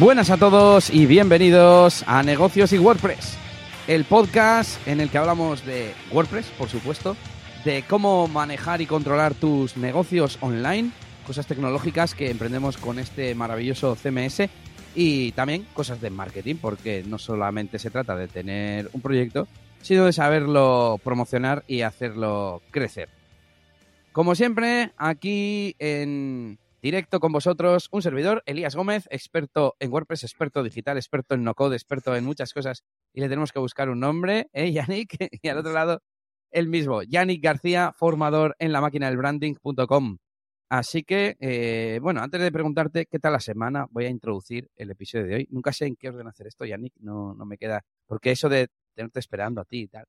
Buenas a todos y bienvenidos a Negocios y WordPress, el podcast en el que hablamos de WordPress, por supuesto, de cómo manejar y controlar tus negocios online, cosas tecnológicas que emprendemos con este maravilloso CMS y también cosas de marketing, porque no solamente se trata de tener un proyecto, sino de saberlo promocionar y hacerlo crecer. Como siempre, aquí en directo con vosotros un servidor, Elías Gómez, experto en WordPress, experto digital, experto en no-code, experto en muchas cosas y le tenemos que buscar un nombre, ¿eh, Yannick? Y al otro lado, el mismo, Yannick García, formador en la máquina del branding.com. Así que, eh, bueno, antes de preguntarte qué tal la semana, voy a introducir el episodio de hoy. Nunca sé en qué orden hacer esto, Yannick, no, no me queda, porque eso de tenerte esperando a ti y tal,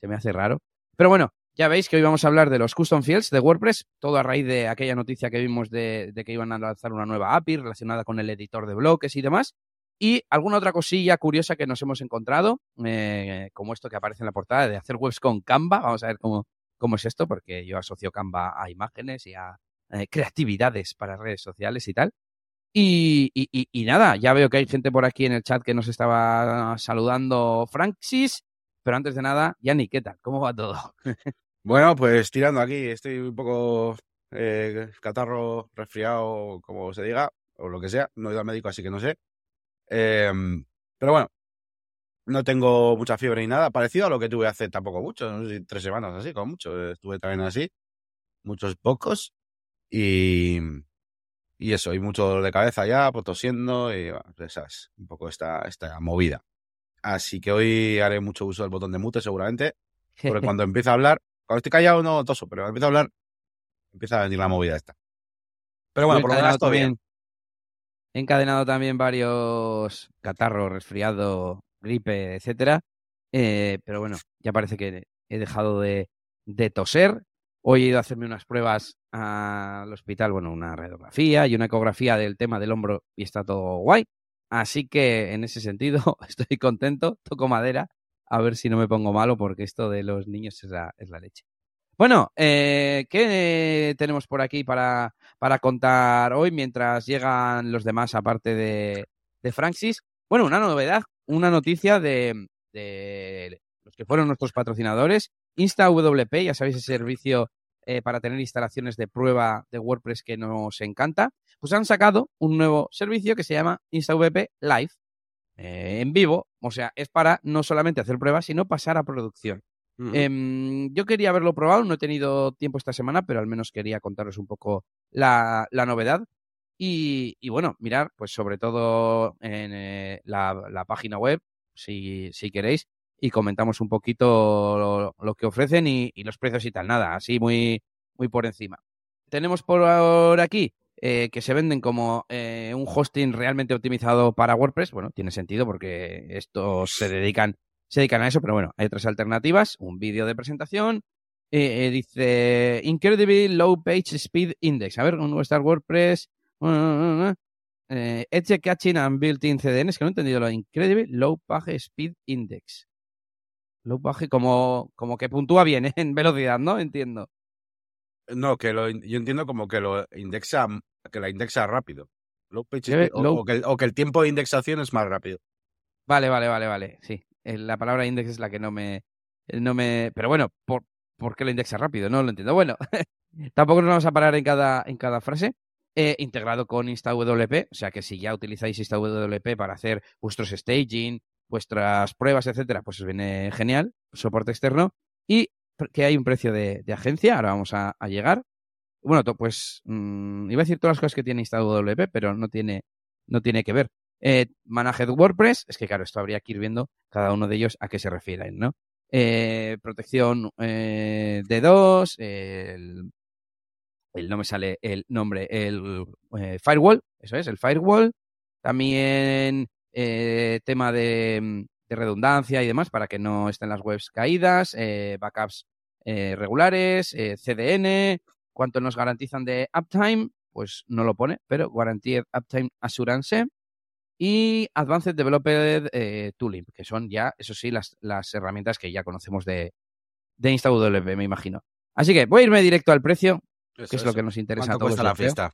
se me hace raro. Pero bueno, ya veis que hoy vamos a hablar de los custom fields de WordPress, todo a raíz de aquella noticia que vimos de, que iban a lanzar una nueva API relacionada con el editor de bloques y demás. Y alguna otra cosilla curiosa que nos hemos encontrado, eh, como esto que aparece en la portada de hacer webs con Canva. Vamos a ver cómo, es esto, porque yo asocio Canva a imágenes y a eh, creatividades para redes sociales y tal. Y, y, nada, ya veo que hay gente por aquí en el chat que nos estaba saludando. Francis, pero antes de nada, Yanni, ¿qué tal? ¿Cómo va todo? Bueno, pues tirando aquí, estoy un poco eh, catarro, resfriado, como se diga, o lo que sea. No he ido al médico, así que no sé. Em, pero bueno, no tengo mucha fiebre ni nada. Parecido a lo que tuve hace tampoco mucho, no sé tres semanas así, como mucho. Estuve también así, muchos pocos. Y, y eso, y mucho dolor de cabeza ya, pues tosiendo, y bueno, esas, un poco esta, esta movida. Así que hoy haré mucho uso del botón de mute seguramente, porque cuando empiece a hablar, cuando estoy callado no toso, pero empiezo a hablar, empieza a venir la movida esta. Pero bueno, por lo menos todo bien. He encadenado también varios catarros, resfriado, gripe, etcétera. Eh, pero bueno, ya parece que he dejado de, toser. Hoy he ido a hacerme unas pruebas al hospital, bueno, una radiografía y una ecografía del tema del hombro y está todo guay. Así que en ese sentido estoy contento, toco madera a ver si no me pongo malo porque esto de los niños es la, es la leche. Bueno, eh, ¿qué tenemos por aquí para, para, contar hoy mientras llegan los demás aparte de, de Francis? Bueno, una novedad, una noticia de, de los que fueron nuestros patrocinadores. InstaWP, ya sabéis, ese servicio eh, para tener instalaciones de prueba de WordPress que nos encanta, pues han sacado un nuevo servicio que se llama InstaWP Live. Eh, en vivo, o sea, es para no solamente hacer pruebas, sino pasar a producción. Em, yo quería haberlo probado, no he tenido tiempo esta semana, pero al menos quería contaros un poco la, novedad. Y, bueno, mirar, pues sobre todo en eh, la, página web, si, si, queréis, y comentamos un poquito lo, que ofrecen y, y, los precios y tal. Nada, así muy, muy por encima. Tenemos por aquí eh, que se venden como eh, un hosting realmente optimizado para WordPress, bueno, tiene sentido porque estos se dedican, se dedican a eso, pero bueno, hay otras alternativas, un vídeo de presentación, eh, dice Incredibly Low Page Speed Index, a ver, un Star WordPress, Edge Catching and Built-in CDN, es que no he entendido lo de Incredibly Low Page Speed Index. Low Page como, como que puntúa bien en velocidad, ¿no? Entiendo. No, que lo, yo entiendo como que lo indexa, que la indexa rápido. o, que, el tiempo de indexación es más rápido. Vale, vale, vale, vale. Sí. La palabra index es la que no me. No me pero bueno, ¿por, ¿por qué lo indexa rápido? No lo entiendo. Bueno, tampoco nos vamos a parar en cada, en cada frase. Eh, integrado con InstaWP, o sea que si ya utilizáis InstaWP para hacer vuestros staging, vuestras pruebas, etcétera, pues os viene genial, soporte externo. Y que hay un precio de, agencia, ahora vamos a, llegar. Bueno, pues mmm, iba a decir todas las cosas que tiene instalado WP, pero no tiene, no tiene que ver. Eh, Managed WordPress, es que claro, esto habría que ir viendo cada uno de ellos a qué se refieren, ¿no? Eh, protección eh, de dos, el, no me sale el nombre, el eh, firewall, eso es, el firewall. También tema de, de redundancia y demás para que no estén las webs caídas, eh, backups eh, regulares, eh, CDN, cuánto nos garantizan de uptime, pues no lo pone, pero Guaranteed Uptime Assurance y Advanced Developer Tooling, que son ya, eso sí, las, las herramientas que ya conocemos de, de InstaWP, me imagino. Así que voy a irme directo al precio, que es lo que nos interesa a todos. la fiesta?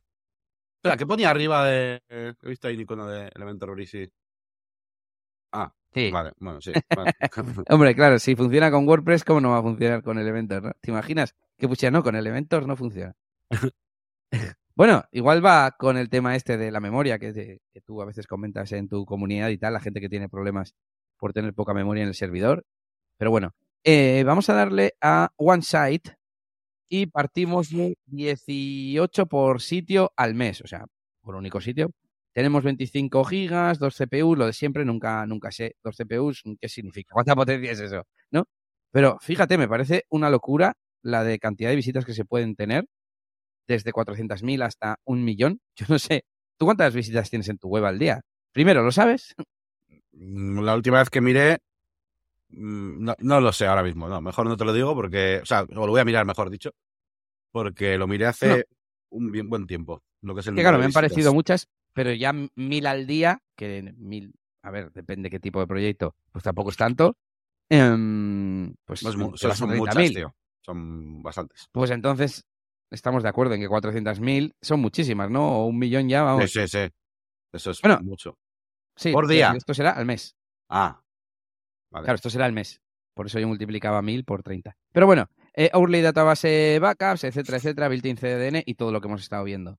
Espera, ¿qué ponía arriba de. He visto ahí un icono de Elementor. Ah, Sí. vale, bueno, sí. vale. Hombre, claro, si funciona con WordPress, ¿cómo no va a funcionar con Elementor? no? ¿Te imaginas que pusiera no, con Elementor no funciona? bueno, igual va con el tema este de la memoria que, te- que tú a veces comentas en tu comunidad y tal, la gente que tiene problemas por tener poca memoria en el servidor. Pero bueno, eh, vamos a darle a OneSite y partimos de 18 por sitio al mes, o sea, por único sitio. Tenemos 25 gigas, dos CPUs, lo de siempre, nunca, nunca sé, dos CPUs, ¿qué significa? ¿Cuánta potencia es eso? ¿No? Pero fíjate, me parece una locura la de cantidad de visitas que se pueden tener, desde 400.000 hasta un millón. Yo no sé, ¿tú cuántas visitas tienes en tu web al día? Primero, ¿lo sabes? Mm, La última vez que miré. mm, No, no lo sé ahora mismo, no. Mejor no te lo digo porque. O sea, o lo voy a mirar, mejor dicho. Porque lo miré hace No. un bien buen tiempo. Lo que es el Que número claro, me han visitas. parecido muchas, pero ya mil al día, que mil, a ver, depende qué tipo de proyecto, pues tampoco es tanto. em, pues son, muchas, 30.000. tío. Son bastantes. Pues entonces estamos de acuerdo en que 400.000 son muchísimas, ¿no? O un millón ya, vamos. Sí, sí, sí. Eso es Bueno. mucho. Sí, por día. Esto será al mes. Ah. Vale. Claro, esto será al mes. Por eso yo multiplicaba 1000 por 30. Pero bueno, eh, Overlay Database Backups, etcétera, etcétera, built-in CDN y todo lo que hemos estado viendo.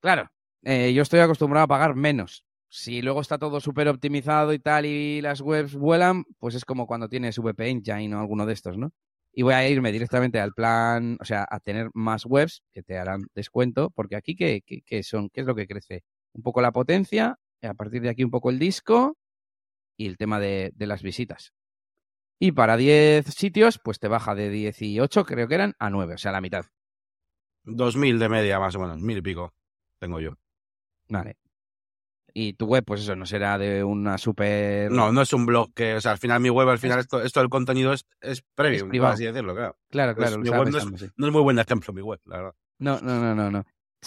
Claro, eh, yo estoy acostumbrado a pagar menos. Si luego está todo súper optimizado y tal y las webs vuelan, pues es como cuando tienes VP Engine o alguno de estos, ¿no? Y voy a irme directamente al plan, o sea, a tener más webs que te harán descuento, porque aquí, ¿qué, qué, qué son? ¿Qué es lo que crece? Un poco la potencia, a partir de aquí un poco el disco y el tema de, las visitas. Y para 10 sitios, pues te baja de 18, creo que eran, a 9, o sea, la mitad. 2000 de media, más o menos. Mil y pico. Tengo yo. Vale. Y tu web, pues eso, no será de una super... No, no es un blog que. O sea, al final mi web, al final esto, esto del contenido es, es premium, por privado. así decirlo, claro. Claro, Pues claro, mi no es- sí. No es muy buen ejemplo mi web, la verdad. No, no, no, no, no.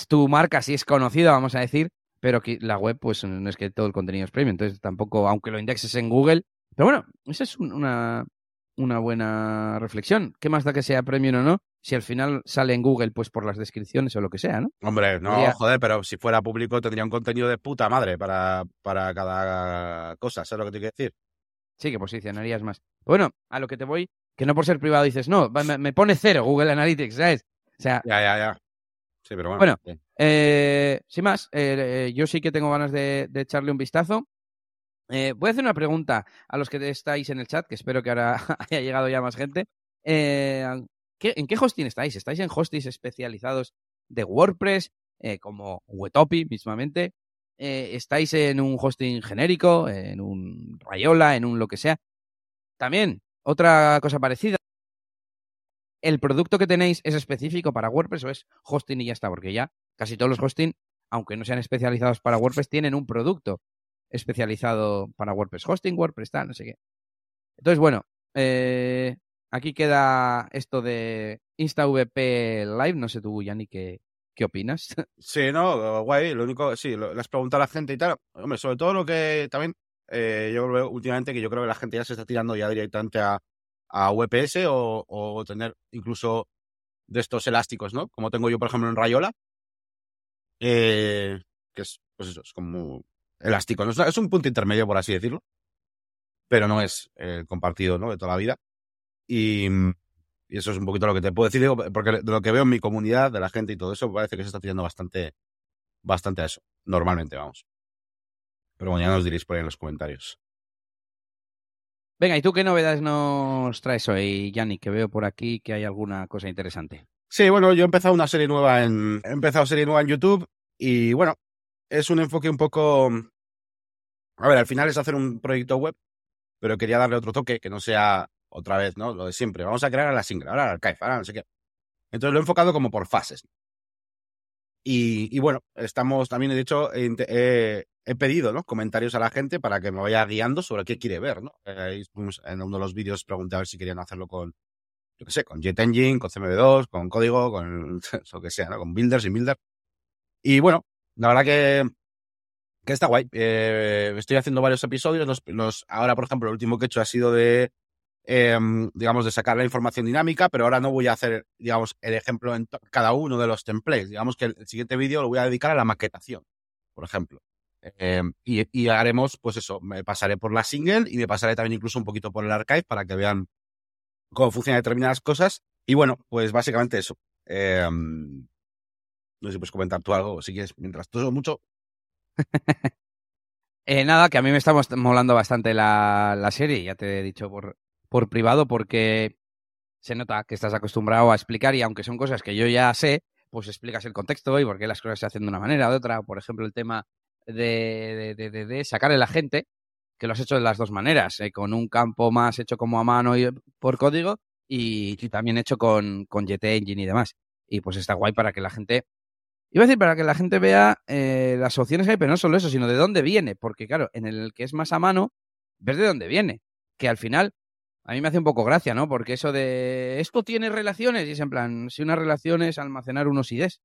Tu marca sí es conocida, vamos a decir, pero que la web, pues no es que todo el contenido es premium, entonces tampoco, aunque lo indexes en Google. Pero bueno, esa es un- una, una buena reflexión. ¿Qué más da que sea premium o no? Si al final sale en Google, pues por las descripciones o lo que sea, ¿no? Hombre, no, Podría- joder, pero si fuera público tendría un contenido de puta madre para, para cada cosa, ¿sabes lo que te quiero decir? Sí, que posicionarías más. Bueno, a lo que te voy, que no por ser privado dices, no, me, me pone cero Google Analytics, ¿sabes? O sea, Ya, ya, ya. Sí, pero bueno. Bueno. sí. Eh, sin más, eh, eh, yo sí que tengo ganas de, de echarle un vistazo. Eh, voy a hacer una pregunta a los que estáis en el chat, que espero que ahora haya llegado ya más gente. Eh, ¿qué- ¿En qué hosting estáis? ¿Estáis en hostings especializados de WordPress, eh, como Wetopi mismamente? Eh, ¿Estáis en un hosting genérico, en un Rayola, en un lo que sea? También, otra cosa parecida. ¿El producto que tenéis es específico para WordPress o es hosting y ya está? Porque ya casi todos los hosting, aunque no sean especializados para WordPress, tienen un producto especializado para WordPress. Hosting, WordPress, tal, no sé qué. Entonces, bueno, eh, aquí queda esto de InstaVP Live. No sé tú, Yanni, qué, qué opinas. Sí, no, guay. Lo único, sí, lo, le has preguntado a la gente y tal. Hombre, sobre todo lo que también eh, yo veo últimamente que yo creo que la gente ya se está tirando ya directamente a, a VPS o, o tener incluso de estos elásticos, ¿no? Como tengo yo, por ejemplo, en Rayola. Eh, que es, pues eso, es como elástico. ¿no? Es, un punto intermedio, por así decirlo. Pero no es eh, compartido, ¿no? De toda la vida. Y, y eso es un poquito lo que te puedo decir, digo, porque de lo que veo en mi comunidad, de la gente y todo eso, parece que se está tirando bastante, bastante a eso. Normalmente, vamos. Pero bueno, ya nos diréis por ahí en los comentarios. Venga, ¿y tú qué novedades nos traes hoy, Yanni? Que veo por aquí que hay alguna cosa interesante. Sí, bueno, yo he empezado una serie nueva en. He empezado serie nueva en YouTube. Y bueno, es un enfoque un poco. A ver, al final es hacer un proyecto web, pero quería darle otro toque que no sea otra vez, ¿no? Lo de siempre. Vamos a crear a la single, ahora al archive, ahora no sé qué. Entonces lo he enfocado como por fases. Y, y bueno, estamos también, de hecho, he, inte- he- pedido ¿no? comentarios a la gente para que me vaya guiando sobre qué quiere ver, ¿no? Eh, en uno de los vídeos pregunté a ver si querían hacerlo con, yo qué sé, con Jet Engine, con CMB2, con código, con lo que sea, ¿no? Con Builder, sin Builder. Y bueno, la verdad que, que está guay. Eh, estoy haciendo varios episodios. Los, los, ahora, por ejemplo, el último que he hecho ha sido de em, digamos, de sacar la información dinámica, pero ahora no voy a hacer, digamos, el ejemplo en cada uno de los templates. Digamos que el siguiente vídeo lo voy a dedicar a la maquetación, por ejemplo. Em, y, haremos, pues eso, me pasaré por la single y me pasaré también incluso un poquito por el archive para que vean cómo funcionan determinadas cosas. Y bueno, pues básicamente eso. Em, no sé si puedes comentar tú algo, si quieres, mientras todo mucho. eh, nada, que a mí me está molando bastante la, la, serie, ya te he dicho por, por privado, porque se nota que estás acostumbrado a explicar y aunque son cosas que yo ya sé, pues explicas el contexto y por qué las cosas se hacen de una manera o de otra. Por ejemplo, el tema de, de, de, sacar el agente, que lo has hecho de las dos maneras, eh, con un campo más hecho como a mano y por código y, también hecho con, con Jet Engine y demás. Y pues está guay para que la gente Iba a decir para que la gente vea eh, las opciones que hay, pero no solo eso, sino de dónde viene. Porque, claro, en el que es más a mano, ves de dónde viene. Que al final, a mí me hace un poco gracia, ¿no? Porque eso de esto tiene relaciones, y es en plan, si una relación es almacenar unos IDs.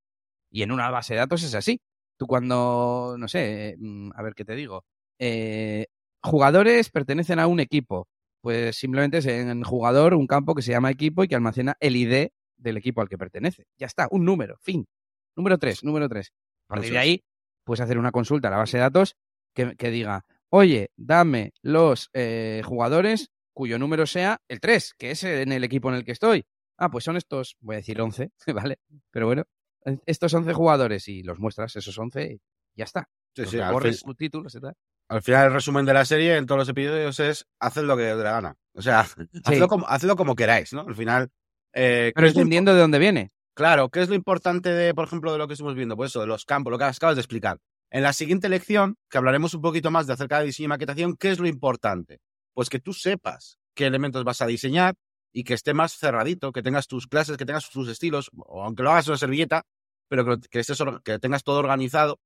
Y en una base de datos es así. Tú cuando, no sé, mm, a ver qué te digo. Eh, jugadores pertenecen a un equipo. Pues simplemente es en jugador un campo que se llama equipo y que almacena el ID del equipo al que pertenece. Ya está, un número, fin. Número 3, número 3. A partir de ahí, puedes hacer una consulta a la base de datos que, diga, oye, dame los eh, jugadores cuyo número sea el 3, que es en el equipo en el que estoy. Ah, pues son estos, voy a decir 11, ¿vale? Pero bueno, estos 11 jugadores y los muestras, esos 11, y ya está. Sí, sí, al, al final el resumen de la serie en todos los episodios es haced lo que os dé la gana. O sea, hacedlo, como, hacedlo, como, queráis, ¿no? Al final... Eh, Pero entendiendo de dónde viene. Claro, ¿qué es lo importante de, por ejemplo, de lo que estamos viendo? Pues eso, de los campos, lo que acabas de explicar. En la siguiente lección, que hablaremos un poquito más de acerca de diseño y maquetación, ¿qué es lo importante? Pues que tú sepas qué elementos vas a diseñar y que esté más cerradito, que tengas tus clases, que tengas tus estilos, o aunque lo hagas en una servilleta, pero que, estés, que tengas todo organizado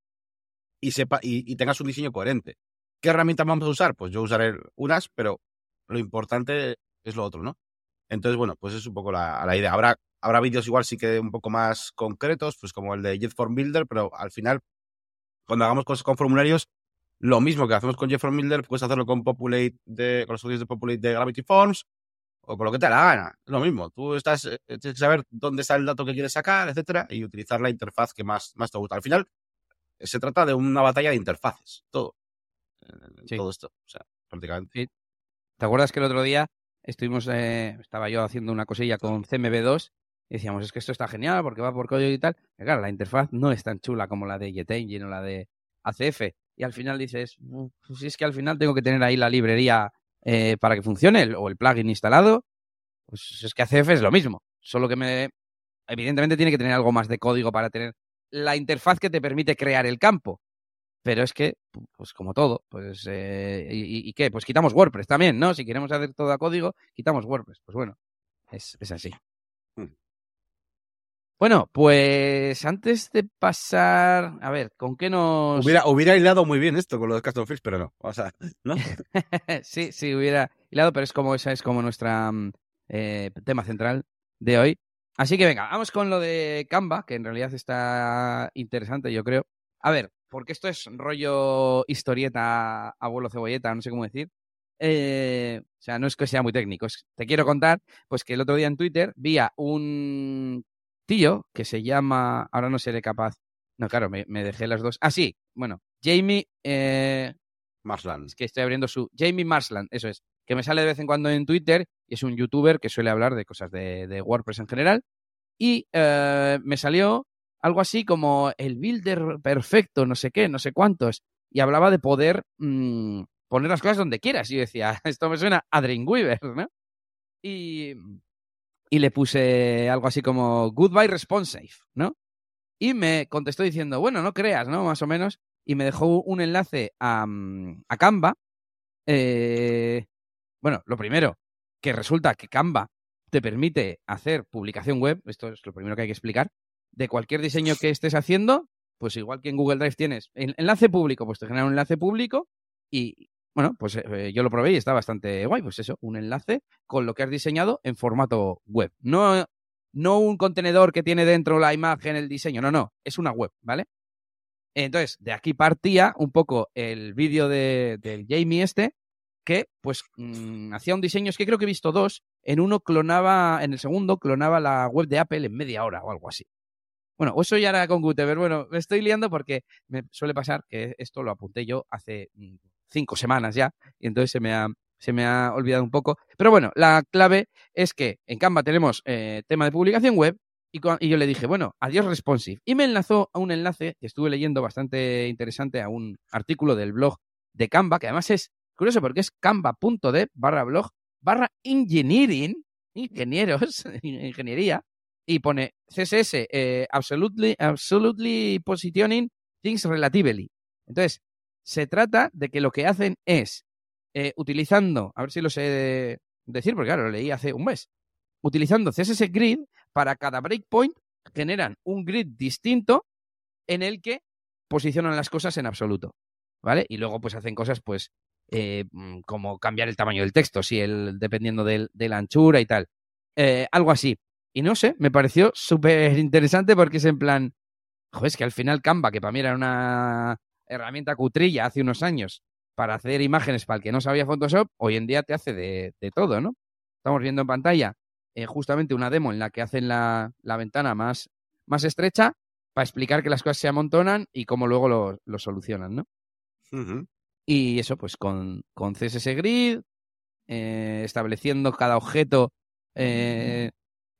y, sepa, y, tengas un diseño coherente. ¿Qué herramientas vamos a usar? Pues yo usaré unas, pero lo importante es lo otro, ¿no? Entonces, bueno, pues es un poco la, idea. Habrá Habrá vídeos igual sí que un poco más concretos, pues como el de JetForm Builder, pero al final, cuando hagamos cosas con formularios, lo mismo que hacemos con JetForm Builder, puedes hacerlo con Populate de, con los estudios de Populate de Gravity Forms o con lo que te la gana. Es lo mismo. Tú estás, eh, tienes que saber dónde está el dato que quieres sacar, etcétera, y utilizar la interfaz que más, más te gusta. Al final, se trata de una batalla de interfaces, todo. Eh, todo esto, o sea, prácticamente. ¿Te acuerdas que el otro día estuvimos, eh, estaba yo haciendo una cosilla con CMB2 y decíamos, es que esto está genial porque va por código y tal. Claro, la interfaz no es tan chula como la de JetEngine o la de ACF. Y al final dices, pues si es que al final tengo que tener ahí la librería eh, para que funcione o el plugin instalado, pues es que ACF es lo mismo. Solo que me. Evidentemente tiene que tener algo más de código para tener la interfaz que te permite crear el campo. Pero es que, pues como todo, pues. Eh, y, qué? Pues quitamos WordPress también, ¿no? Si queremos hacer todo a código, quitamos WordPress. Pues bueno, es, es así. Bueno, pues antes de pasar, a ver, ¿con qué nos...? Hubiera, hubiera hilado muy bien esto con lo de Custom Fields, pero no, o sea, ¿no? sí, sí, hubiera hilado, pero es como esa es como nuestra mm, eh, tema central de hoy. Así que venga, vamos con lo de Canva, que en realidad está interesante, yo creo. A ver, porque esto es rollo historieta, abuelo cebolleta, no sé cómo decir. Eh, o sea, no es que sea muy técnico. te quiero contar, pues que el otro día en Twitter vi a un tío que se llama, ahora no seré capaz, no, claro, me, dejé las dos. Ah, sí, bueno, Jamie eh, Marsland. Es que estoy abriendo su, Jamie Marsland, eso es, que me sale de vez en cuando en Twitter y es un youtuber que suele hablar de cosas de, WordPress en general. Y eh, me salió algo así como el builder perfecto, no sé qué, no sé cuántos. Y hablaba de poder mm, poner las cosas donde quieras. Y yo decía, esto me suena a Dreamweaver, ¿no? Y, y le puse algo así como Goodbye Responsive, ¿no? Y me contestó diciendo, bueno, no creas, ¿no? Más o menos. Y me dejó un enlace a, mm, a Canva. Eh, bueno, lo primero, que resulta que Canva te permite hacer publicación web, esto es lo primero que hay que explicar, de cualquier diseño que estés haciendo, pues igual que en Google Drive tienes enlace público, pues te genera un enlace público y, bueno, pues eh, yo lo probé y está bastante guay. Pues eso, un enlace con lo que has diseñado en formato web. No, no un contenedor que tiene dentro la imagen, el diseño. No, no, es una web, ¿vale? Entonces, de aquí partía un poco el vídeo de, del Jamie este, que pues mm, hacía un diseño, es que creo que he visto dos, en uno clonaba, en el segundo clonaba la web de Apple en media hora o algo así. Bueno, eso ya era con Gutenberg. Bueno, me estoy liando porque me suele pasar que esto lo apunté yo hace mm, cinco semanas ya y entonces se me ha, se me ha olvidado un poco. Pero bueno, la clave es que en Canva tenemos eh, tema de publicación web y, y, yo le dije, bueno, adiós responsive. Y me enlazó a un enlace que estuve leyendo bastante interesante a un artículo del blog de Canva, que además es curioso porque es canva.dev barra blog barra engineering, ingenieros, ingeniería, y pone CSS, eh, absolutely, absolutely positioning things relatively. Entonces, se trata de que lo que hacen es, eh, utilizando, a ver si lo sé decir, porque claro, lo leí hace un mes, utilizando CSS Grid, para cada breakpoint generan un grid distinto en el que posicionan las cosas en absoluto, ¿vale? Y luego pues hacen cosas pues eh, mm, como cambiar el tamaño del texto, si el, dependiendo de la anchura y tal. Eh, algo así. Y no sé, me pareció súper interesante porque es en plan, joder, es que al final Canva, que para mí era una herramienta cutrilla hace unos años para hacer imágenes para el que no sabía Photoshop, hoy en día te hace de, todo, ¿no? Estamos viendo en pantalla eh, justamente una demo en la que hacen la, ventana más, más estrecha para explicar que las cosas se amontonan y cómo luego lo, lo solucionan, ¿no? Y eso, pues con, con CSS Grid, eh, estableciendo cada objeto eh,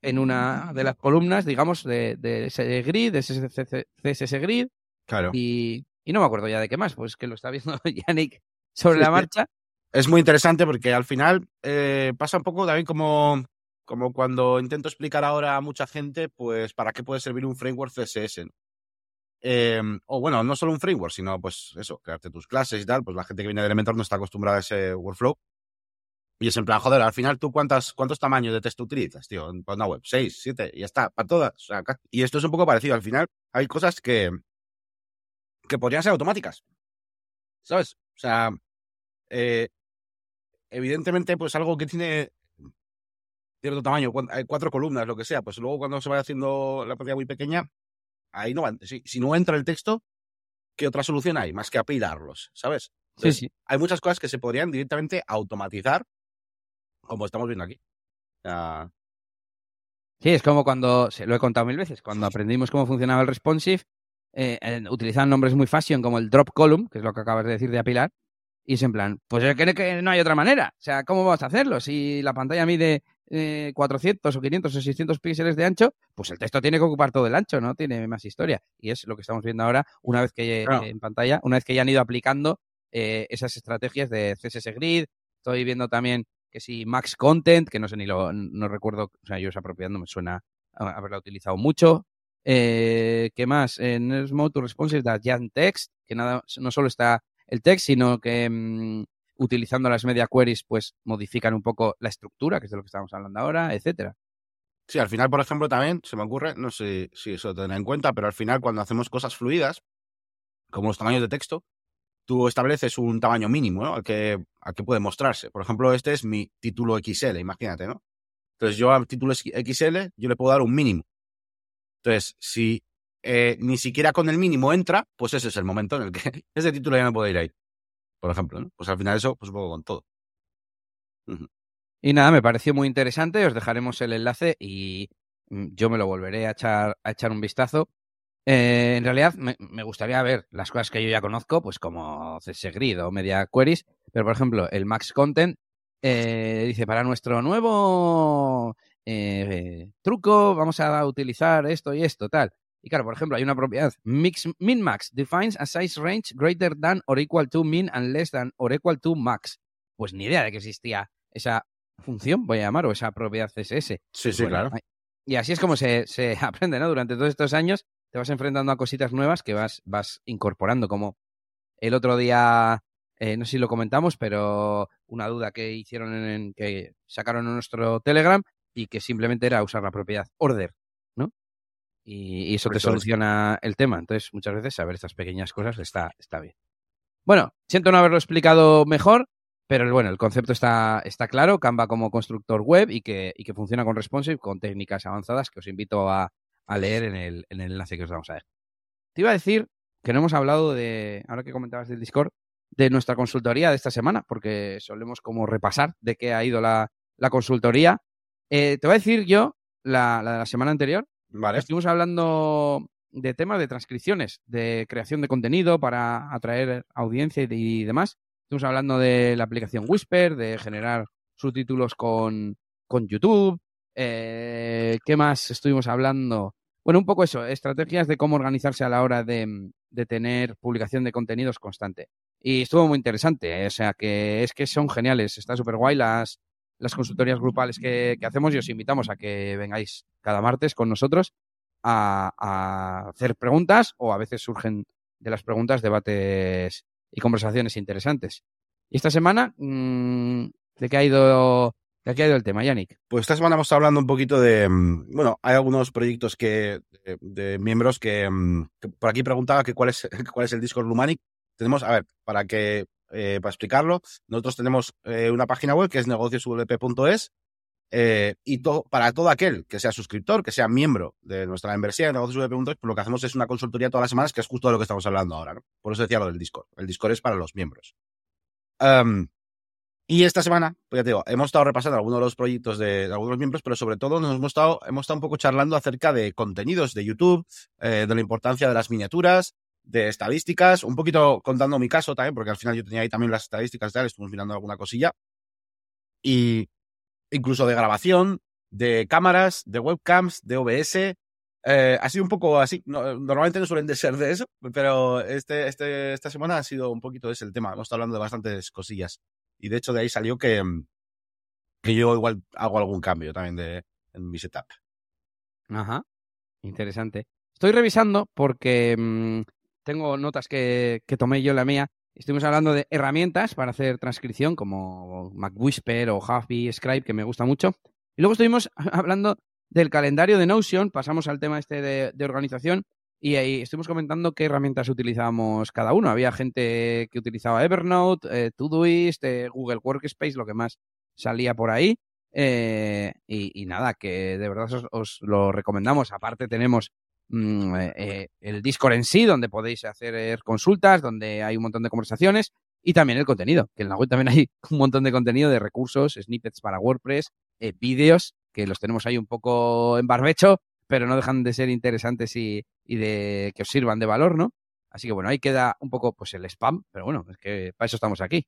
en una de las columnas, digamos, de, de ese grid, de CSS Grid. Claro. Y, y, no me acuerdo ya de qué más, pues que lo está viendo Yannick sobre la marcha. Es muy interesante porque al final eh, pasa un poco también como, como cuando intento explicar ahora a mucha gente, pues, para qué puede servir un framework CSS. Em, o bueno, no solo un framework, sino pues eso, crearte tus clases y tal, pues la gente que viene de Elementor no está acostumbrada a ese workflow. Y es en plan, joder, al final tú cuántas, cuántos tamaños de texto utilizas, tío, en una web, seis, siete, y ya está, para todas. O sea, y esto es un poco parecido. Al final hay cosas que, que podrían ser automáticas. ¿Sabes? O sea, eh, evidentemente, pues algo que tiene cierto tamaño, cuatro columnas, lo que sea, pues luego cuando se vaya haciendo la pantalla muy pequeña, ahí no va. Si, si no entra el texto, ¿qué otra solución hay? Más que apilarlos, ¿sabes? sí, sí. Hay muchas cosas que se podrían directamente automatizar, como estamos viendo aquí. Sí, es como cuando, se lo he contado mil veces, cuando aprendimos cómo funcionaba el responsive, eh, utilizaban nombres muy fashion como el drop column, que es lo que acabas de decir de apilar, y es en plan, pues es que no hay otra manera. O sea, ¿cómo vamos a hacerlo? Si la pantalla mide 400 eh, o 500 o 600 píxeles de ancho, pues el texto tiene que ocupar todo el ancho, no tiene más historia. Y es lo que estamos viendo ahora, una vez que en pantalla, una vez que ya han ido aplicando eh, esas estrategias de CSS Grid. Estoy viendo también que si Max Content, que no sé ni lo, no recuerdo, o sea, yo esa propiedad no me suena haberla utilizado mucho. Eh, ¿Qué más? En Mode to Responsive da Text, que nada, no solo está el text, sino que mm, utilizando las media queries, pues modifican un poco la estructura, que es de lo que estamos hablando ahora, etcétera. Sí, al final, por ejemplo, también se me ocurre, no sé si eso tendrá en cuenta, pero al final cuando hacemos cosas fluidas, como los tamaños de texto, tú estableces un tamaño mínimo ¿no? al, que, al que puede mostrarse. Por ejemplo, este es mi título XL, imagínate, ¿no? Entonces yo al título XL yo le puedo dar un mínimo. Entonces, si eh, ni siquiera con el mínimo entra, pues ese es el momento en el que ese título ya no puede ir ahí. Por ejemplo, ¿no? Pues al final eso, pues un poco con todo. Y nada, me pareció muy interesante. Os dejaremos el enlace y mm, yo me lo volveré a echar, a echar un vistazo. Eh, en realidad, me, gustaría ver las cosas que yo ya conozco, pues como CSS Grid o Media Queries. Pero, por ejemplo, el Max Content eh, dice, para nuestro nuevo truco vamos a utilizar esto y esto, tal. Y claro, por ejemplo, hay una propiedad mix, min-max defines a size range greater than or equal to min and less than or equal to max. Pues ni idea de que existía esa función, voy a llamar, o esa propiedad CSS. Sí, sí, claro. Y así es como se, aprende, ¿no? Durante todos estos años te vas enfrentando a cositas nuevas que vas, vas incorporando, como el otro día, eh, no sé si lo comentamos, pero una duda que hicieron en, que sacaron en nuestro Telegram y que simplemente era usar la propiedad order y, eso te soluciona el tema. Entonces, muchas veces saber estas pequeñas cosas está, está bien. Bueno, siento no haberlo explicado mejor, pero bueno, el concepto está, está claro, Canva como constructor web y que, y que funciona con responsive, con técnicas avanzadas que os invito a, a leer en el, en el enlace que os vamos a ver. Te iba a decir que no hemos hablado de, ahora que comentabas del Discord, de nuestra consultoría de esta semana, porque solemos como repasar de qué ha ido la, la consultoría. Eh, te voy a decir yo, la, la de la semana anterior, Vale. estuvimos hablando de temas de transcripciones, de creación de contenido para atraer audiencia y, y demás. Estuvimos hablando de la aplicación Whisper, de generar subtítulos con, con YouTube. Eh, ¿Qué más estuvimos hablando? Bueno, un poco eso, estrategias de cómo organizarse a la hora de, de tener publicación de contenidos constante. Y estuvo muy interesante, ¿eh? o sea que es que son geniales, está súper guay las, las consultorías grupales que, que hacemos y os invitamos a que vengáis cada martes con nosotros a, a hacer preguntas o a veces surgen de las preguntas debates y conversaciones interesantes. Y esta semana, mmm, ¿de qué ha ido, de qué ha ido el tema, Yannick? Pues esta semana hemos hablando un poquito de. mm, Bueno, hay algunos proyectos que de, de miembros que, mm, que por aquí preguntaba que cuál es, cuál es el Discord Lumanic. Tenemos, a ver, para que eh, para explicarlo, nosotros tenemos eh, una página web que es negocioswp.es eh, y para todo aquel que sea suscriptor, que sea miembro de nuestra membresía de negocioswp.es, pues lo que hacemos es una consultoría todas las semanas, que es justo de lo que estamos hablando ahora. Por eso decía lo del Discord. El Discord es para los miembros. Y esta semana, pues ya te digo, hemos estado repasando algunos de los proyectos de, algunos miembros, pero sobre todo nos hemos estado, hemos estado un poco charlando acerca de contenidos de YouTube, de la importancia de las miniaturas, de estadísticas, un poquito contando mi caso también, porque al final yo tenía ahí también las estadísticas tal, estuvimos mirando alguna cosilla. Y incluso de grabación, de cámaras, de webcams, de OBS. Eh, ha sido un poco así. No- normalmente no suelen de ser de eso, pero este, este, esta semana ha sido un poquito ese el tema. Hemos estado hablando de bastantes cosillas. Y de hecho de ahí salió que, mm, que yo igual hago algún cambio también de, en mi setup. Ajá, interesante. Estoy revisando porque mmm, tengo notas que, que tomé yo en la mía. Estuvimos hablando de herramientas para hacer transcripción como MacWhisper o Huffy, Scribe, que me gusta mucho. Y luego estuvimos hablando del calendario de Notion, pasamos al tema este de, organización y ahí estuvimos comentando qué herramientas utilizábamos cada uno. Había gente que utilizaba Evernote, eh, Todoist, eh, Google Workspace, lo que más salía por ahí. Eh, y, y nada, que de verdad os, lo recomendamos. Aparte tenemos eh, eh, el Discord en sí, donde podéis hacer eh, consultas, donde hay un montón de conversaciones y también el contenido, que en la web también hay un montón de contenido de recursos, snippets para WordPress, eh, vídeos, que los tenemos ahí un poco en barbecho, pero no dejan de ser interesantes y, y de que os sirvan de valor, ¿no? Así que bueno, ahí queda un poco pues el spam, pero bueno, es que para eso estamos aquí.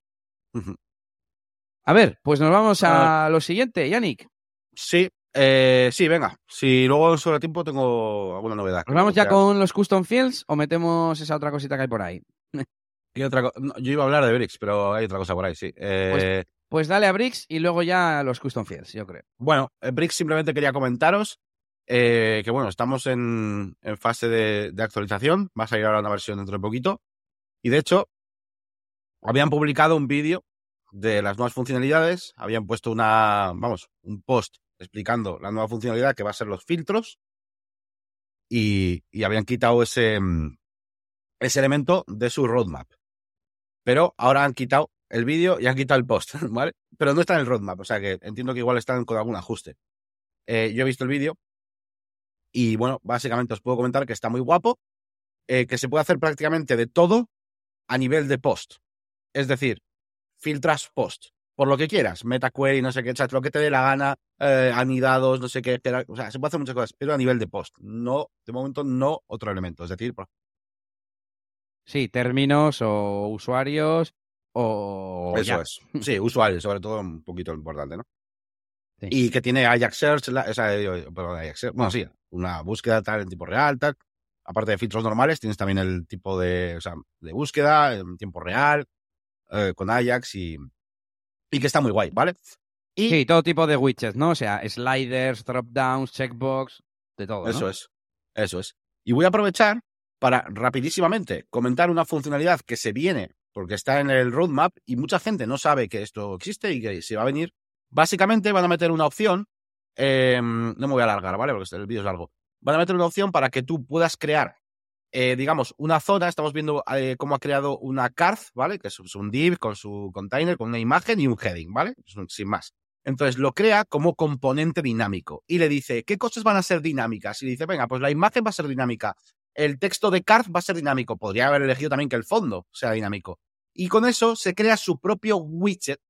A ver, pues nos vamos a lo siguiente, Yannick. Sí, eh, sí, venga. Si luego sobre tiempo tengo alguna novedad. ¿Nos vamos ya con los custom fields o metemos esa otra cosita que hay por ahí? y otra no, yo iba a hablar de Brix, pero hay otra cosa por ahí, sí. Eh, Pues dale a Bricks y luego ya a los custom fields, yo creo. Bueno, eh, Brix simplemente quería comentaros eh, que, bueno, estamos en, en fase de, de actualización. Va a salir ahora una versión dentro de poquito. Y de hecho, habían publicado un vídeo de las nuevas funcionalidades. Habían puesto una, vamos, un post explicando la nueva funcionalidad que va a ser los filtros. Y, habían quitado ese, mm, ese elemento de su roadmap. Pero ahora han quitado el vídeo y han quitado el post, ¿vale? Pero no está en el roadmap, o sea que entiendo que igual están con algún ajuste. Eh, yo he visto el vídeo y bueno, básicamente os puedo comentar que está muy guapo, eh, que se puede hacer prácticamente de todo a nivel de post. Es decir, filtras post, por lo que quieras, metaquery, no sé qué, chat, lo que te dé la gana, eh, anidados, no sé qué, o sea, se puede hacer muchas cosas, pero a nivel de post, no, de momento no otro elemento, es decir, por- Sí, términos o usuarios o... Eso ya. es. Sí, usuario, sobre todo un poquito importante, ¿no? Sí. Y que tiene Ajax Search, la- o sea, eh, perdón, Ajax Search, bueno, sí, una búsqueda tal en tiempo real, tal. Aparte de filtros normales, tienes también el tipo de, o sea, de búsqueda en tiempo real, eh, con Ajax y, y que está muy guay, ¿vale? Y Sí, todo tipo de widgets, ¿no? O sea, sliders, dropdowns, checkbox, de todo, ¿no? Eso es, eso es. Y voy a aprovechar para rapidísimamente comentar una funcionalidad que se viene, porque está en el roadmap y mucha gente no sabe que esto existe y que se va a venir. Básicamente van a meter una opción, eh, no me voy a alargar, ¿vale? Porque el vídeo es largo. Van a meter una opción para que tú puedas crear, eh, digamos, una zona. Estamos viendo eh, cómo ha creado una card, ¿vale? Que es un div con su container, con una imagen y un heading, ¿vale? Sin más. Entonces lo crea como componente dinámico y le dice qué cosas van a ser dinámicas. Y dice, venga, pues la imagen va a ser dinámica, el texto de card va a ser dinámico. Podría haber elegido también que el fondo sea dinámico. Y con eso se crea su propio widget,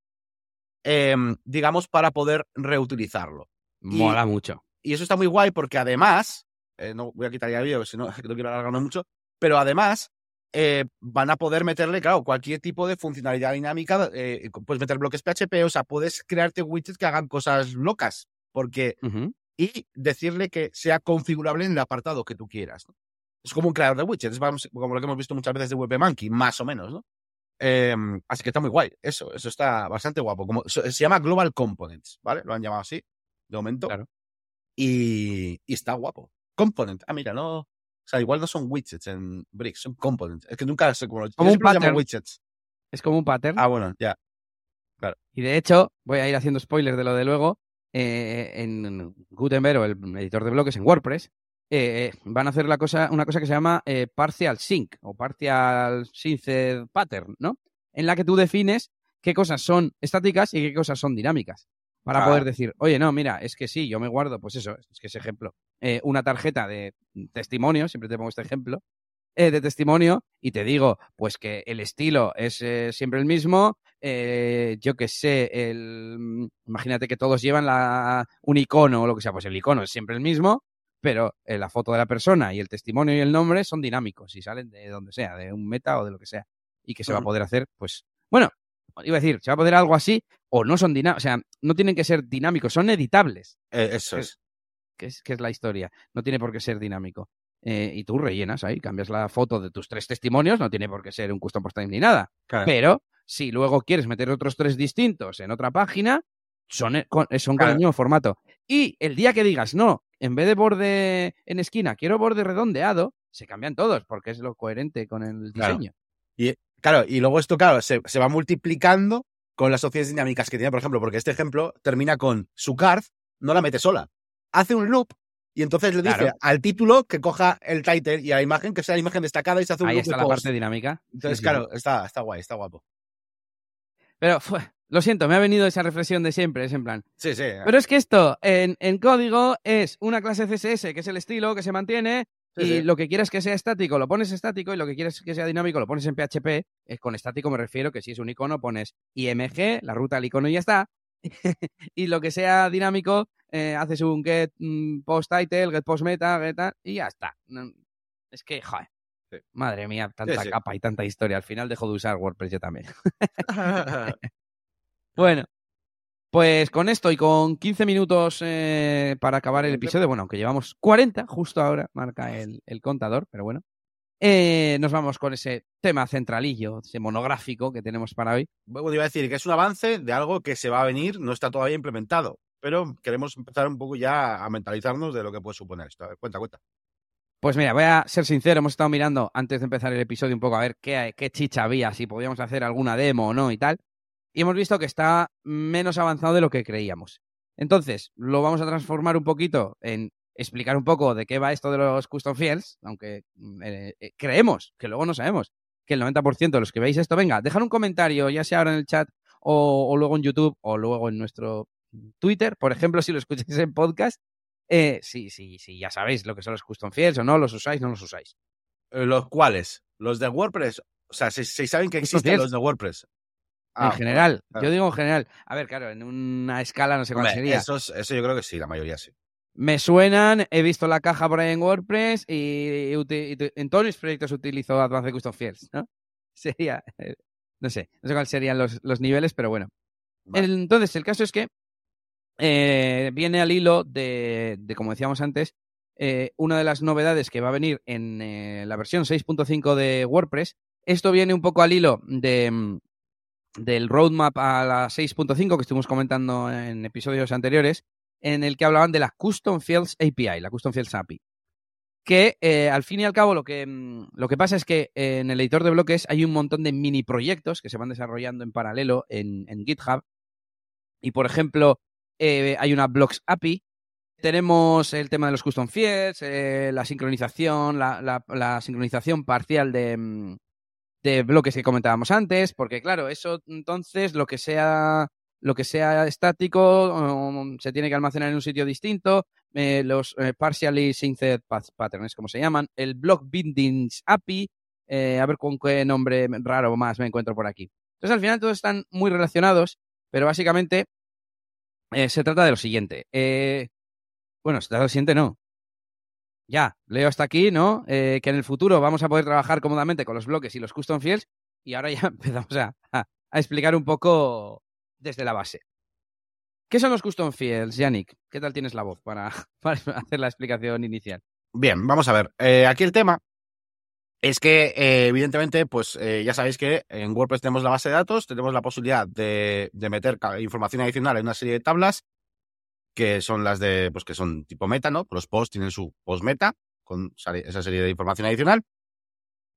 em, digamos, para poder reutilizarlo. Y- Mola mucho. Y eso está muy guay porque además, eh, no voy a quitar ya el vídeo, si no, que no quiero alargarme mucho, pero además eh, van a poder meterle, claro, cualquier tipo de funcionalidad dinámica, eh, puedes meter bloques PHP, o sea, puedes crearte widgets que hagan cosas locas, porque, Ujú. y decirle que sea configurable en el apartado que tú quieras. ¿no? Es como un creador de widgets, vamos, como lo que hemos visto muchas veces de WebMonkey, más o menos, ¿no? Em, así que está muy guay, eso, eso está bastante guapo. Como, se llama Global Components, ¿vale? Lo han llamado así, de momento. Claro. Y, y está guapo. Component. Ah, mira, no. O sea, igual no son widgets en Bricks, son components. Es que nunca sé cómo Como un pattern. widgets. Es como un pattern. Ah, bueno, ya. Y de hecho, voy a ir haciendo spoilers de lo de luego. eh, en Gutenberg o el editor de bloques en WordPress eh, van a hacer la cosa, una cosa que se llama eh, partial sync o partial synced pattern, ¿no? En la que tú defines qué cosas son estáticas y qué cosas son dinámicas. Para Ah. poder decir, oye, no, mira, es que sí, yo me guardo, pues eso, es que ese ejemplo, eh, una tarjeta de testimonio, siempre te pongo este ejemplo, eh, de testimonio y te digo, pues que el estilo es eh, siempre el mismo, eh, yo que sé, el, imagínate que todos llevan la, un icono o lo que sea, pues el icono es siempre el mismo, pero la foto de la persona y el testimonio y el nombre son dinámicos y salen de donde sea, de un meta o de lo que sea, y que se va a poder hacer, pues, bueno, iba a decir, se va a poder algo así, o no son dinámicos, o sea, no tienen que ser dinámicos, son editables Eh, eso Es- es. Que es, que es la historia. No tiene por qué ser dinámico. Eh, y tú rellenas ahí, cambias la foto de tus tres testimonios, no tiene por qué ser un custom post time ni nada. Claro. Pero si luego quieres meter otros tres distintos en otra página, son, con, eh, son con el Claro. mismo formato. Y el día que digas, no, en vez de borde en esquina, quiero borde redondeado, se cambian todos, porque es lo coherente con el Claro. diseño. Claro, y luego esto, claro, se, se va multiplicando con las opciones dinámicas que tiene, por ejemplo, porque este ejemplo termina con su card, no la mete sola. Hace un loop y entonces le dice Claro. al título que coja el title y a la imagen que sea la imagen destacada y se hace un Ahí loop está la post. parte dinámica. Entonces, Sí, sí, sí. claro, está, está guay, está guapo. Pero fue- lo siento, me ha venido esa reflexión de siempre, es en plan. Sí, sí. Pero es que esto en, en código es una clase CSS, que es el estilo que se mantiene, Sí, y sí. lo que quieres que sea estático lo pones estático, y lo que quieres que sea dinámico lo pones en PHP. Es con estático me refiero que si es un icono pones IMG, la ruta al icono y ya está. y lo que sea dinámico, eh, haces un get mm, post title, get post meta, get tal, y ya está. Es que, joder. Sí. Madre mía, tanta sí. capa y tanta historia. Al final dejo de usar WordPress yo también. Bueno, pues con esto y con 15 minutos eh, para acabar el episodio, bueno, aunque llevamos 40, justo ahora marca el, el contador, pero bueno, eh, nos vamos con ese tema centralillo, ese monográfico que tenemos para hoy. Bueno, iba a decir que es un avance de algo que se va a venir, no está todavía implementado, pero queremos empezar un poco ya a mentalizarnos de lo que puede suponer esto. A ver, cuenta, cuenta. Pues mira, voy a ser sincero, hemos estado mirando antes de empezar el episodio un poco a ver qué, qué chicha había, si podíamos hacer alguna demo o no y tal. Y hemos visto que está menos avanzado de lo que creíamos. Entonces, lo vamos a transformar un poquito en explicar un poco de qué va esto de los custom fields, aunque eh, eh, creemos, que luego no sabemos, que el 90% de los que veis esto, venga, dejar un comentario, ya sea ahora en el chat o, o luego en YouTube o luego en nuestro Twitter, por ejemplo, si lo escucháis en podcast, eh, sí, sí, sí, ya sabéis lo que son los custom fields o no, los usáis, no los usáis. Eh, ¿Los cuáles? ¿Los de WordPress? O sea, si, si saben que existen los de WordPress. en Ah, general, claro. yo digo en general. A ver, claro, en una escala no sé cuál hombre, sería. esos- eso yo creo que sí, la mayoría sí. Me suenan, he visto la caja por ahí en WordPress y, en todos mis proyectos utilizo Advanced Custom Fields, ¿no? Sería, eh, no sé, no sé cuáles serían los, los niveles, pero bueno. Vale. Entonces, el caso es que eh, viene al hilo de, de, como decíamos antes, eh, una de las novedades que va a venir en eh, la versión 6.5 de WordPress. Esto viene un poco al hilo de, mm, del roadmap a la 6.5 que estuvimos comentando en episodios anteriores, en el que hablaban de la Custom Fields API, la Custom Fields API. Que eh, al fin y al cabo lo que, mm, lo que pasa es que eh, en el editor de bloques hay un montón de mini proyectos que se van desarrollando en paralelo en, GitHub. Y por ejemplo, eh, hay una Blocks API. Tenemos el tema de los custom fields, la sincronización, la, la- la sincronización parcial de, mm, de bloques que comentábamos antes, porque claro, eso entonces lo que sea lo que sea estático um, se tiene que almacenar en un sitio distinto, eh, los eh, partially synced patterns, como se llaman, el block bindings API, eh, a ver con qué nombre raro más me encuentro por aquí. Entonces, al final todos están muy relacionados, pero básicamente eh, se trata de lo siguiente. Bueno, se trata de lo siguiente, no. Ya, leo hasta aquí, ¿no? que en el futuro vamos a poder trabajar cómodamente con los bloques y los custom fields, y ahora ya empezamos a explicar un poco desde la base. ¿Qué son los custom fields, Yannick? ¿Qué tal tienes la voz para, hacer la explicación inicial? Bien, vamos a ver. Eh, aquí el tema es que, eh, evidentemente, pues eh, ya sabéis que en WordPress tenemos la base de datos, tenemos la posibilidad de, meter información adicional en una serie de tablas que son las de, pues que son tipo meta, ¿no? Los posts tienen su post meta con esa serie de información adicional.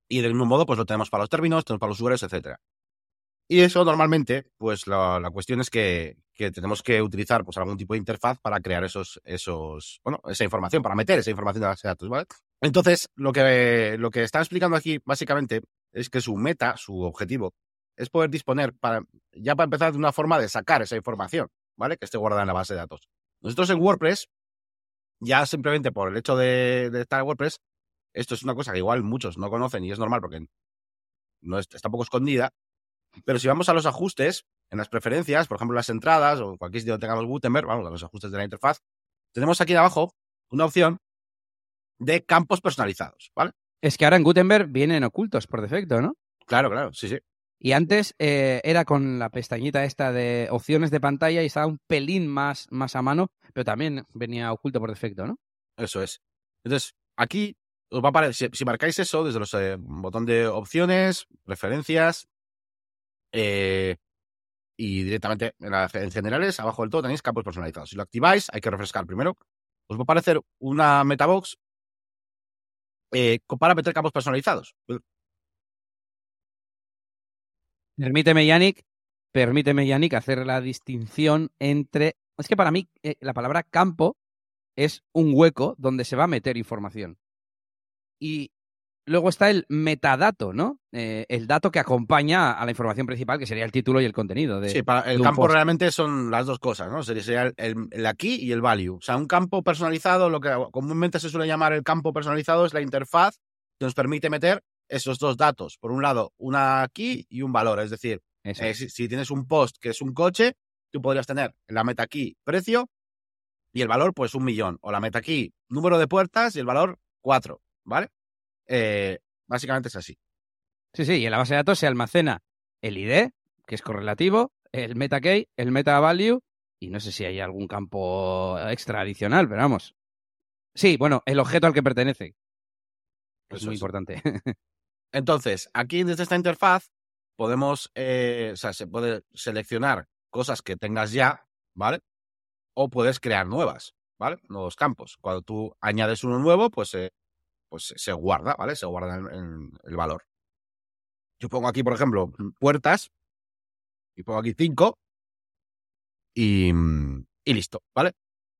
Y del mismo modo, pues lo tenemos para los términos, tenemos para los usuarios, etcétera. Y eso normalmente, pues la, cuestión es que, tenemos que utilizar pues, algún tipo de interfaz para crear esos, esos, bueno, esa información, para meter esa información de la base de datos, ¿vale? Entonces, lo que, lo que está explicando aquí, básicamente, es que su meta, su objetivo, es poder disponer, para, ya para empezar, de una forma de sacar esa información, ¿vale? Que esté guardada en la base de datos. Nosotros en WordPress, ya simplemente por el hecho de, estar en WordPress, esto es una cosa que igual muchos no conocen y es normal porque no está un poco escondida, pero si vamos a los ajustes, en las preferencias, por ejemplo, las entradas o cualquier sitio donde tengamos Gutenberg, vamos a los ajustes de la interfaz, tenemos aquí abajo una opción de campos personalizados, ¿vale? Es que ahora en Gutenberg vienen ocultos por defecto, ¿no? Claro, claro, sí, sí. Y antes eh, era con la pestañita esta de opciones de pantalla y estaba un pelín más, más a mano, pero también venía oculto por defecto, ¿no? Eso es. Entonces, aquí os va a aparecer, si, marcáis eso desde los eh, botón de opciones, preferencias, eh, y directamente en, generales, abajo del todo tenéis campos personalizados. Si lo activáis, hay que refrescar primero. Os va a aparecer una metabox eh, para meter campos personalizados. Permíteme, Yannick, permíteme, Yannick, hacer la distinción entre. Es que para mí eh, la palabra campo es un hueco donde se va a meter información. Y Luego está el metadato, ¿no? Eh, el dato que acompaña a la información principal, que sería el título y el contenido. De, sí, para el campo realmente son las dos cosas, ¿no? Sería el, aquí y el value. O sea, un campo personalizado, lo que comúnmente se suele llamar el campo personalizado es la interfaz que nos permite meter esos dos datos. Por un lado, una aquí y un valor. Es decir, eh, si, tienes un post que es un coche, tú podrías tener la meta aquí precio y el valor, pues un millón. O la meta aquí número de puertas y el valor cuatro, ¿vale? Eh, básicamente es así. Sí, sí, y en la base de datos se almacena el ID, que es correlativo, el meta key, el meta value, y no sé si hay algún campo extra adicional, pero vamos. Sí, bueno, el objeto al que pertenece. es muy importante. Entonces, aquí desde esta interfaz podemos, eh, o sea, se puede seleccionar cosas que tengas ya, ¿vale? O puedes crear nuevas, ¿vale? Nuevos campos. Cuando tú añades uno nuevo, pues eh, pues se guarda, ¿vale? Se guarda en, el valor. Yo pongo aquí, por ejemplo, puertas y pongo aquí 5 y, y, listo, ¿vale?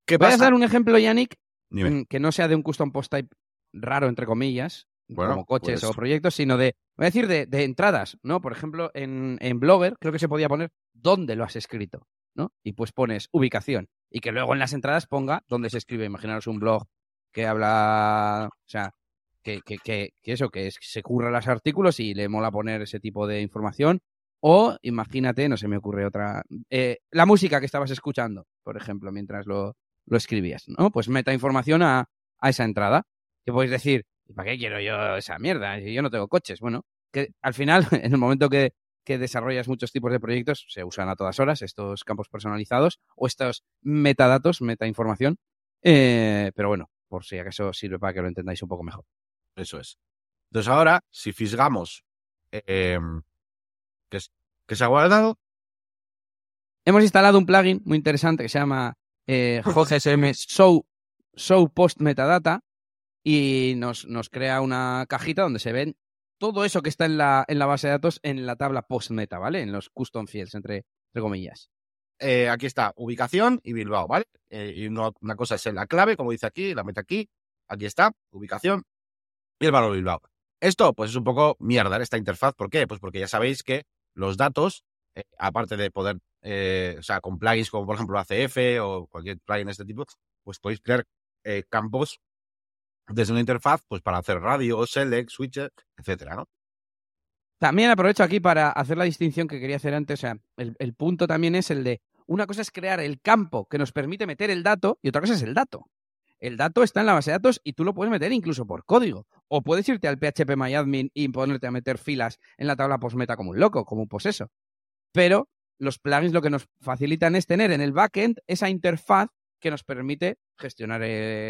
¿Qué ¿Puedes dar un ejemplo, Yannick? Mm, que no sea de un custom post type raro, entre comillas, como coches o proyectos, sino de, voy a decir, de, entradas, ¿no? Por ejemplo, en, en, Blogger creo que se podía poner dónde lo has escrito, ¿no? Y pues pones ubicación y que luego en las entradas ponga dónde se escribe. Imaginaros un blog que habla, o sea, que, que, que, eso, que se curra los artículos y le mola poner ese tipo de información. O imagínate, no se me ocurre otra, eh, la música que estabas escuchando, por ejemplo, mientras lo, lo escribías, ¿no? Pues meta información a, a esa entrada. Que podéis decir, ¿para qué quiero yo esa mierda? Si yo no tengo coches. Bueno, que al final, en el momento que, que desarrollas muchos tipos de proyectos, se usan a todas horas estos campos personalizados o estos metadatos, meta información. Eh, pero bueno, por si acaso sirve para que lo entendáis un poco mejor. Eso es. Entonces ahora, si fisgamos em, que, se ha guardado. Hemos instalado un plugin muy interesante que se llama eh, JSM Show, Show Post Metadata y nos, nos crea una cajita donde se ven todo eso que está en la, en la base de datos en la tabla post meta, ¿vale? En los custom fields, entre, entre comillas. Eh, aquí está ubicación y Bilbao, ¿vale? Eh, y una, cosa es la clave, como dice aquí, la meta aquí. Aquí está, ubicación y el valor Bilbao. Esto, pues es un poco mierda esta interfaz. ¿Por qué? Pues porque ya sabéis que los datos, eh, aparte de poder, o sea, con plugins como por ejemplo ACF o cualquier plugin de este tipo, pues podéis crear campos desde una interfaz, pues para hacer radio, select, switcher, etcétera, ¿no? También aprovecho aquí para hacer la distinción que quería hacer antes. O sea, el punto también es el de una cosa es crear el campo que nos permite meter el dato y otra cosa es el dato. El dato está en la base de datos y tú lo puedes meter incluso por código. O puedes irte al PHP MyAdmin y ponerte a meter filas en la tabla postmeta como un loco, como un poseso. Pero los plugins lo que nos facilitan es tener en el backend esa interfaz que nos permite gestionar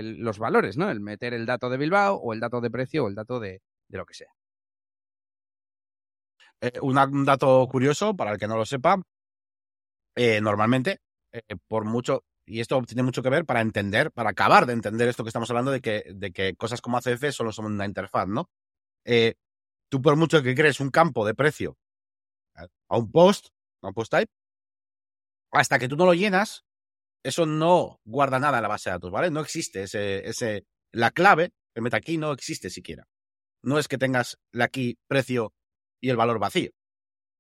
los valores, ¿no? El meter el dato de Bilbao o el dato de precio o el dato de, lo que sea. Eh, un dato curioso, para el que no lo sepa, eh, normalmente, eh, por mucho, y esto tiene mucho que ver para entender, para acabar de entender esto que estamos hablando de que, de que cosas como ACF solo son una interfaz, ¿no? Eh, tú por mucho que crees un campo de precio a un post, a un post type, hasta que tú no lo llenas, eso no guarda nada en la base de datos, ¿vale? No existe ese, ese, la clave, el meta key no existe siquiera. No es que tengas la key precio y el valor vacío,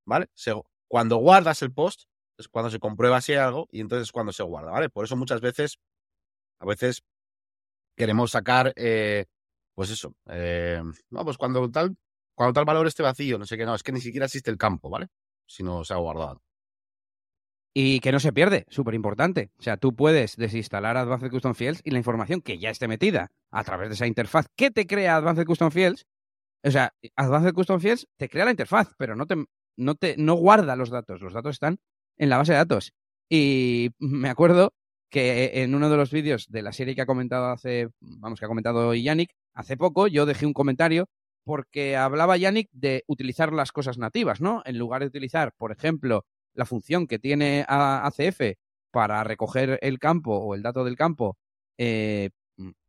¿vale? Cuando guardas el post es cuando se comprueba si hay algo y entonces es cuando se guarda, ¿vale? Por eso muchas veces, a veces queremos sacar, eh, pues eso, eh, no, pues cuando tal, cuando tal valor esté vacío, no sé qué, no, es que ni siquiera existe el campo, ¿vale? Si no se ha guardado. Y que no se pierde, súper importante. O sea, tú puedes desinstalar Advanced Custom Fields y la información que ya esté metida a través de esa interfaz que te crea Advanced Custom Fields. O sea, Advanced Custom Fields te crea la interfaz, pero no te, no te no guarda los datos. Los datos están en la base de datos. Y me acuerdo que en uno de los vídeos de la serie que ha comentado hace, vamos, que ha comentado Yannick, hace poco yo dejé un comentario porque hablaba Yannick de utilizar las cosas nativas, ¿no? En lugar de utilizar, por ejemplo, la función que tiene ACF para recoger el campo o el dato del campo eh,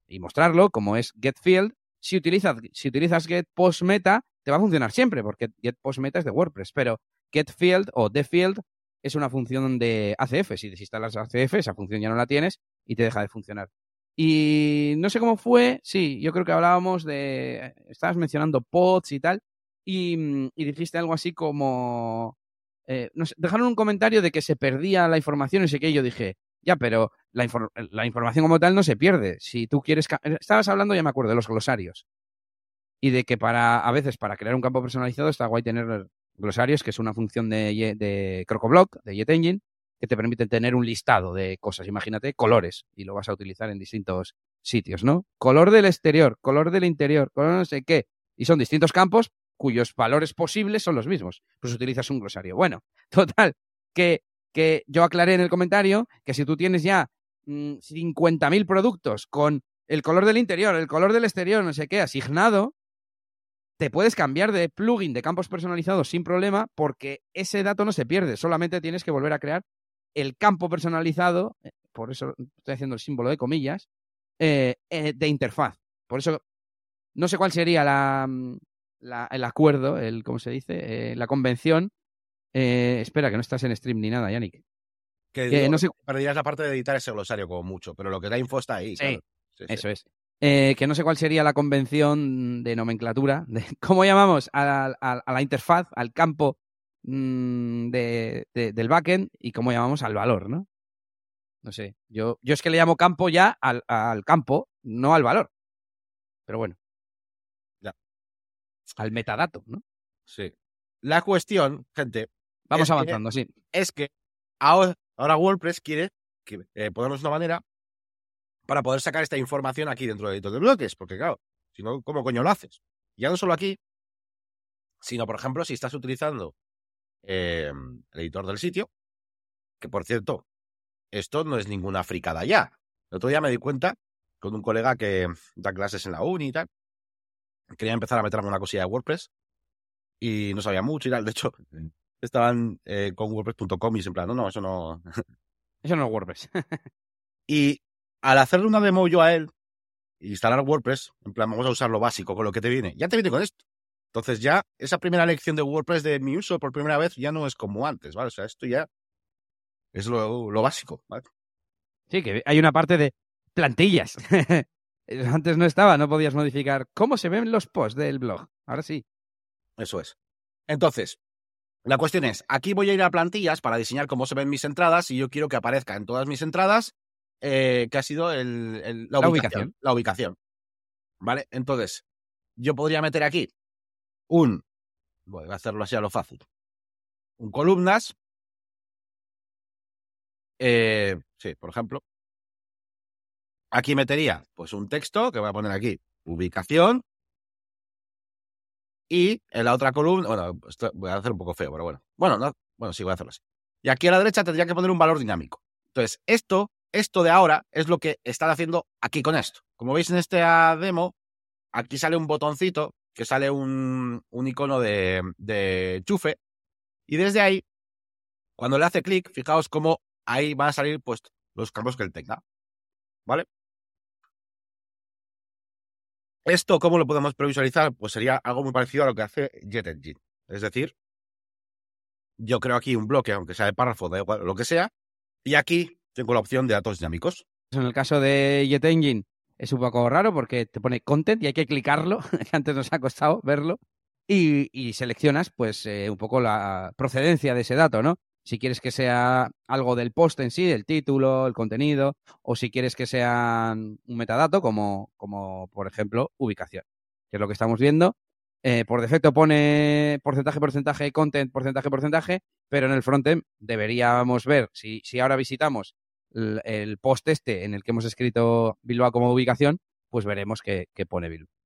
y mostrarlo, como es getField, si utilizas, si utilizas getPostMeta, te va a funcionar siempre, porque getPostMeta es de WordPress, pero getField o defield es una función de ACF. Si desinstalas ACF, esa función ya no la tienes y te deja de funcionar. Y no sé cómo fue, sí, yo creo que hablábamos de, estabas mencionando pods y tal, y, y dijiste algo así como, eh, no sé, dejaron un comentario de que se perdía la información y sé qué, y yo dije, ya, pero la, la información como tal no se pierde. Si tú quieres... ca- Estabas hablando, ya me acuerdo, de los glosarios. Y de que para, a veces, para crear un campo personalizado está guay tener glosarios, que es una función de, de CrocoBlock, de JetEngine, que te permite tener un listado de cosas. Imagínate, colores, y lo vas a utilizar en distintos sitios, ¿no? Color del exterior, color del interior, color no sé qué. Y son distintos campos cuyos valores posibles son los mismos. Pues utilizas un glosario. Bueno, total, que, que yo aclaré en el comentario que si tú tienes ya mm, 50.000 productos con el color del interior, el color del exterior, no sé qué, asignado, te puedes cambiar de plugin de campos personalizados sin problema porque ese dato no se pierde, solamente tienes que volver a crear el campo personalizado, eh, por eso estoy haciendo el símbolo de comillas, eh, eh, de interfaz. Por eso no sé cuál sería la, mm, la- el acuerdo, el ¿cómo se dice? Eh, la convención. Eh, espera, que no estás en stream ni nada, Yannick. Que no sé- perderías la parte de editar ese glosario como mucho, pero lo que da info está ahí. Sí, claro. Sí, sí. Eso es. Eh, que no sé cuál sería la convención de nomenclatura, de cómo llamamos a la, a- a la interfaz, al campo mm, de- de- del backend y cómo llamamos al valor, ¿no? No sé. Yo, yo es que le llamo campo ya al, al campo, no al valor. Pero bueno. Ya. Al metadato, ¿no? Sí. La cuestión, gente, Vamos Es que- avanzando, sí. es que ahora, ahora WordPress quiere que, eh, ponernos una manera para poder sacar esta información aquí dentro del editor de bloques, porque claro, si no, ¿cómo coño lo haces? Ya no solo aquí, sino, por ejemplo, si estás utilizando eh, el editor del sitio, que por cierto, esto no es ninguna fricada ya. El otro día me di cuenta con un colega que da clases en la uni y tal, quería empezar a meterme una cosilla de WordPress y no sabía mucho y tal. De hecho, estaban eh, con WordPress.com y en plan, no, no, eso no. Eso no es WordPress. Y al hacerle una demo yo a él, instalar WordPress, en plan, vamos a usar lo básico con lo que te viene, ya te viene con esto. Entonces ya esa primera lección de WordPress de mi uso por primera vez ya no es como antes, ¿vale? O sea, esto ya es lo, lo básico, ¿vale? Sí, que hay una parte de plantillas. Antes no estaba, no podías modificar cómo se ven los posts del blog. Ahora sí. Eso es. Entonces, la cuestión es, aquí voy a ir a plantillas para diseñar cómo se ven mis entradas y yo quiero que aparezca en todas mis entradas eh, que ha sido el, el- la, La ubicación, ubicación. La ubicación. ¿Vale? Entonces, yo podría meter aquí un voy a hacerlo así a lo fácil. Un columnas. Eh, sí, por ejemplo. Aquí metería pues un texto que voy a poner aquí, ubicación. Y en la otra columna, bueno, esto voy a hacer un poco feo, pero bueno. Bueno, no, bueno, sí, voy a hacerlo así. Y aquí a la derecha tendría que poner un valor dinámico. Entonces, esto, esto de ahora es lo que están haciendo aquí con esto. Como veis en este demo, aquí sale un botoncito que sale un, un icono de, de chufe. Y desde ahí, cuando le hace clic, fijaos cómo ahí van a salir pues, los campos que él tenga. ¿Vale? Esto, ¿cómo lo podemos previsualizar? Pues sería algo muy parecido a lo que hace JetEngine. Es decir, yo creo aquí un bloque, aunque sea de párrafo, da igual, lo que sea, y aquí tengo la opción de datos dinámicos. En el caso de JetEngine es un poco raro porque te pone content y hay que clicarlo, antes nos ha costado verlo, y, y seleccionas pues eh, un poco la procedencia de ese dato, ¿no? Si quieres que sea algo del post en sí, el título, el contenido, o si quieres que sea un metadato como, como por ejemplo ubicación, que es lo que estamos viendo. Eh, por defecto pone porcentaje, porcentaje, content, porcentaje, porcentaje, pero en el frontend deberíamos ver, si, si ahora visitamos el, el, post este en el que hemos escrito Bilbao como ubicación, pues veremos que pone Bilbao.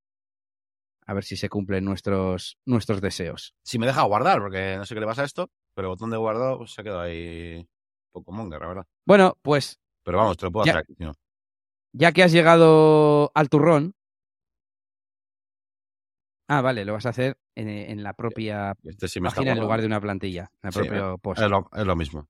A ver si se cumplen nuestros, nuestros deseos. Si me deja guardar, porque no sé qué le pasa a esto, pero el botón de guardado pues, se ha quedado ahí un poco monger, la verdad. Bueno, pues. Pero vamos, te lo puedo ya, hacer aquí. ¿no? Ya que has llegado al turrón. Ah, vale, lo vas a hacer en, en la propia Este sí me está página en lugar de una plantilla, en el Sí, propio post. Es lo, es lo mismo.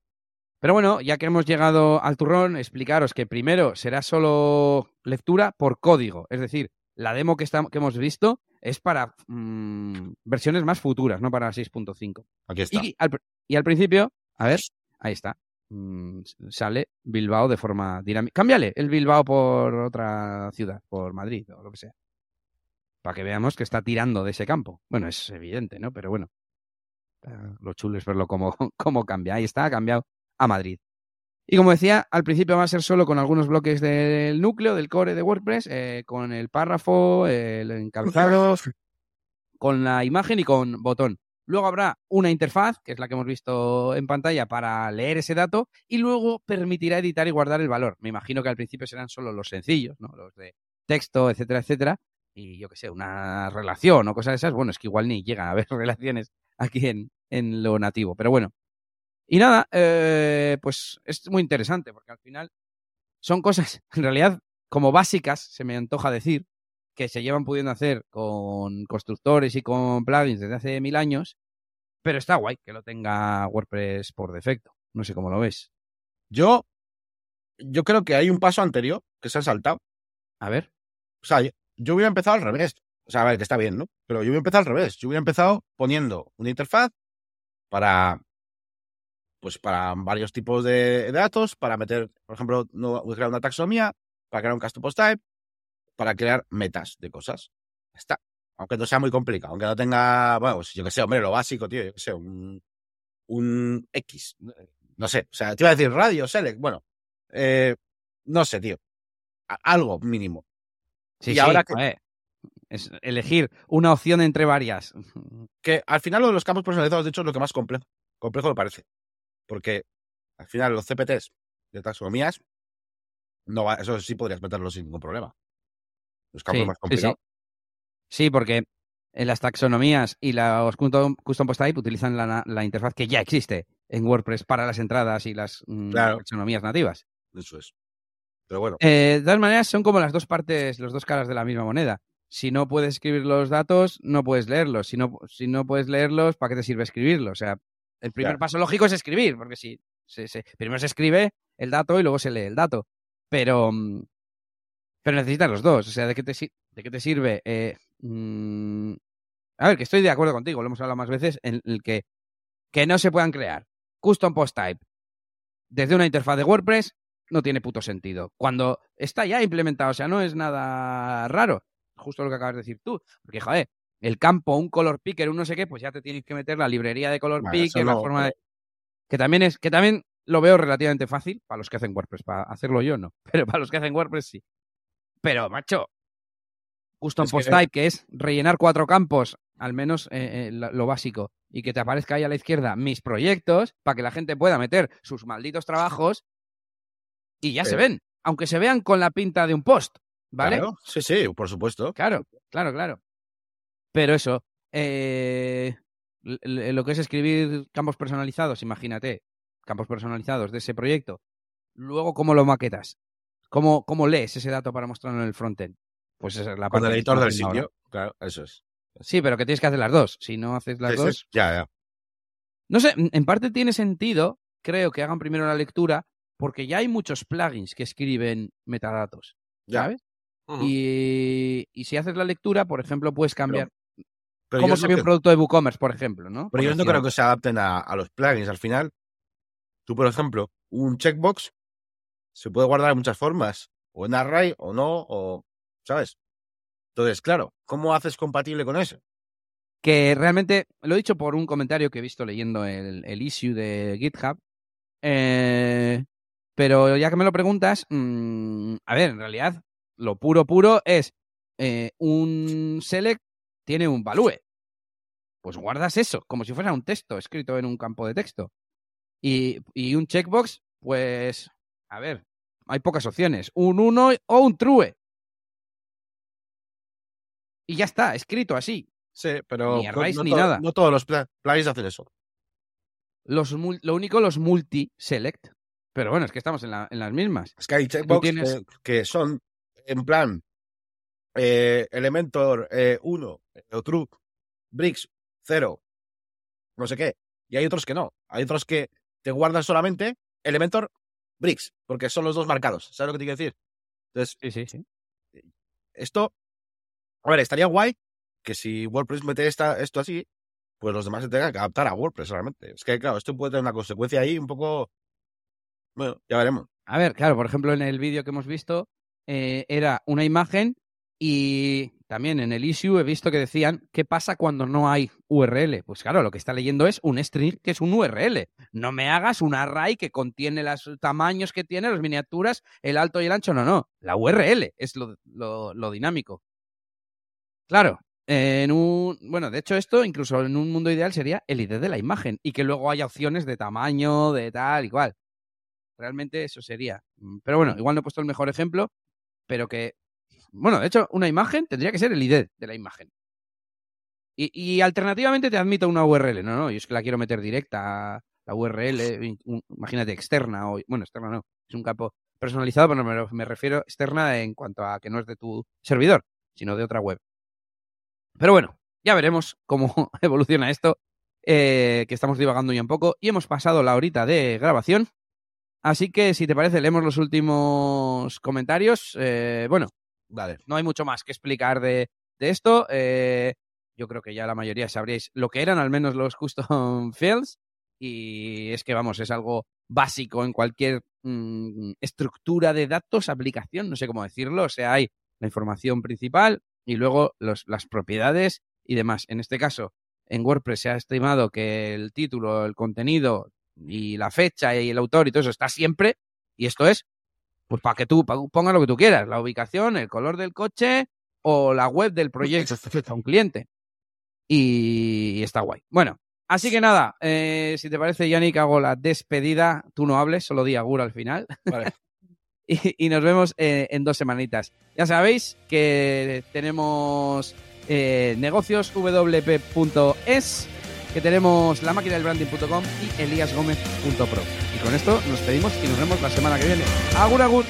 Pero bueno, ya que hemos llegado al turrón, explicaros que primero será solo lectura por código. Es decir, la demo que, está- que hemos visto es para mm, versiones más futuras, no para 6.5. Aquí está. Y al, pr- y al principio, a ver, ahí está. Mm, sale Bilbao de forma dinámica. Cámbiale el Bilbao por otra ciudad, por Madrid o lo que sea. Para que veamos que está tirando de ese campo. Bueno, es evidente, ¿no? Pero bueno. Lo chulo es verlo cómo, cómo cambia. Ahí está, ha cambiado a Madrid. Y como decía, al principio va a ser solo con algunos bloques del núcleo, del core de WordPress, eh, con el párrafo, el encabezado, con la imagen y con botón. Luego habrá una interfaz, que es la que hemos visto en pantalla, para leer ese dato y luego permitirá editar y guardar el valor. Me imagino que al principio serán solo los sencillos, ¿no? Los de texto, etcétera, etcétera. Y yo qué sé, una relación o cosas de esas. Bueno, es que igual ni llegan a haber relaciones aquí en, en lo nativo. Pero bueno. Y nada, eh, pues es muy interesante porque al final son cosas, en realidad, como básicas, se me antoja decir, que se llevan pudiendo hacer con constructores y con plugins desde hace mil años, pero está guay que lo tenga WordPress por defecto. No sé cómo lo ves. Yo, yo creo que hay un paso anterior que se han saltado. A ver. O sea, yo- yo hubiera empezado al revés. O sea, a ver, que está bien, ¿no? Pero yo hubiera empezado al revés. Yo hubiera empezado poniendo una interfaz para, pues para varios tipos de datos, para meter, por ejemplo, no, crear una taxonomía, para crear un custom post type, para crear metas de cosas. Ya está. Aunque no sea muy complicado, aunque no tenga, bueno, pues yo que sé, hombre, lo básico, tío, yo que sé, un, un X. No sé, o sea, te iba a decir radio, select, bueno, eh, no sé, tío. Algo mínimo. Sí, Y sí, ahora que- es elegir una opción entre varias. que al final lo de los campos personalizados, de hecho, es lo que más complejo, complejo me parece. Porque al final los CPTs de taxonomías, no va, eso sí podrías meterlos sin ningún problema. Los campos Sí, más sí, sí. complicados. Sí, porque en las taxonomías y los custom, custom post type utilizan la, la interfaz que ya existe en WordPress para las entradas y las mm, Claro. taxonomías nativas. Eso es. Pero bueno, Eh, de todas maneras, son como las dos partes, las dos caras de la misma moneda. Si no puedes escribir los datos, no puedes leerlos. Si no, si no puedes leerlos, ¿para qué te sirve escribirlos? O sea, el primer Claro. paso lógico es escribir, porque si primero se escribe el dato y luego se lee el dato. Pero, mm, pero necesitas los dos. O sea, ¿de qué te, si- de qué te sirve? Eh, mm, a ver, que estoy de acuerdo contigo, lo hemos hablado más veces, en el que, que no se puedan crear custom post type desde una interfaz de WordPress no tiene puto sentido. Cuando está ya implementado, o sea, no es nada raro. Justo lo que acabas de decir tú. Porque, joder, el campo, un color picker, un no sé qué, pues ya te tienes que meter la librería de color Bueno, picker, la forma de. pero- Que también es, que también lo veo relativamente fácil para los que hacen WordPress. Para hacerlo yo, no. Pero para los que hacen WordPress, sí. Pero, macho, custom Es que- post type, que es rellenar cuatro campos al menos eh, eh, lo, básico, y que te aparezca ahí a la izquierda mis proyectos para que la gente pueda meter sus malditos trabajos y ya se Eh. ven, aunque se vean con la pinta de un post, ¿vale? Claro, Sí, sí, por supuesto. Claro, claro, claro. Pero eso, eh, lo que es escribir campos personalizados, imagínate, campos personalizados de ese proyecto, luego cómo lo maquetas, cómo, cómo lees ese dato para mostrarlo en el frontend. Pues esa es la Con parte el editor del sitio. Claro, eso es. Sí, pero que tienes que hacer las dos. Si no haces las Sí, sí, dos, Ya, ya. no sé, en parte tiene sentido, creo que hagan primero la lectura, porque ya hay muchos plugins que escriben metadatos, Ya. ¿sabes? Ujú. y, y si haces la lectura, por ejemplo, puedes cambiar Pero cómo yo se no ve un producto de WooCommerce, por ejemplo, ¿no? Pero yo no creo que se adapten a, a los plugins. Al final, tú, por ejemplo, un checkbox se puede guardar de muchas formas. O en array o no, o. ¿Sabes? Entonces, claro, ¿cómo haces compatible con eso? Que realmente, lo he dicho por un comentario que he visto leyendo el, el issue de GitHub, eh, pero ya que me lo preguntas, mm, a ver, en realidad, lo puro puro es eh, un select tiene un value. Pues guardas eso, como si fuera un texto escrito en un campo de texto. Y, y un checkbox, pues, a ver, hay pocas opciones. Un 1 o un true. Y ya está, escrito así. Sí, pero Ni no- arrays no, ni nada. no todos los pla- plugins hacen eso. Los, lo único, los multi-select. Pero bueno, es que estamos en, la- en las mismas. Es que hay checkbox tienes- eh, que son en plan eh, Elementor 1 o True, Bricks 0, no sé qué. Y hay otros que no. Hay otros que te guardan solamente Elementor Bricks, porque son los dos marcados. ¿Sabes lo que te quiero decir? Entonces, Sí, sí, sí. esto, a ver, estaría guay que si WordPress mete esta, esto así, pues los demás se tengan que adaptar a WordPress realmente. Es que, claro, esto puede tener una consecuencia ahí un poco... Bueno, ya veremos. A ver, claro, por ejemplo, en el vídeo que hemos visto, eh, era una imagen y también en el issue he visto que decían qué pasa cuando no hay URL. Pues claro, lo que está leyendo es un string que es un URL. No me hagas un array que contiene los tamaños que tiene, las miniaturas, el alto y el ancho. No, no. La URL es lo, lo- dinámico. Claro. En un, bueno, de hecho esto incluso en un mundo ideal sería el ID de la imagen y que luego haya opciones de tamaño, de tal y cual. Realmente eso sería. Mm, Pero bueno, igual no he puesto el mejor ejemplo, pero que, bueno, de hecho, una imagen tendría que ser el ID de la imagen. Y, y alternativamente te admito una URL. No, no, yo es que la quiero meter directa, la URL, un- imagínate, externa, o, bueno, externa no, es un campo personalizado, pero me, me refiero externa en cuanto a que no es de tu servidor, sino de otra web. Pero bueno, ya veremos cómo evoluciona esto, eh, que estamos divagando ya un poco, y hemos pasado la horita de grabación. Así que, si te parece, leemos los últimos comentarios. Eh, bueno, Vale. no hay mucho más que explicar de, de esto. Eh, yo creo que ya la mayoría sabríais lo que eran, al menos los custom fields. Y es que, vamos, es algo básico en cualquier mm, estructura de datos, aplicación, no sé cómo decirlo. O sea, hay la información principal y luego las propiedades y demás. En este caso, en WordPress se ha estimado que el título, el contenido y la fecha y el autor y todo eso está siempre. Y esto es, pues para que tú pongas lo que tú quieras, la ubicación, el color del coche o la web del proyecto a un cliente. Y está guay. Bueno, así que nada, eh, si te parece, Yannick, hago la despedida. Tú no hables, solo di agur al final. Vale. y, y nos vemos eh, en dos semanitas. Ya sabéis que tenemos eh, negocioswp.es, que tenemos la máquina del branding.com y eliasgomez.pro. Y con esto nos pedimos y nos vemos la semana que viene. Agur. Agur.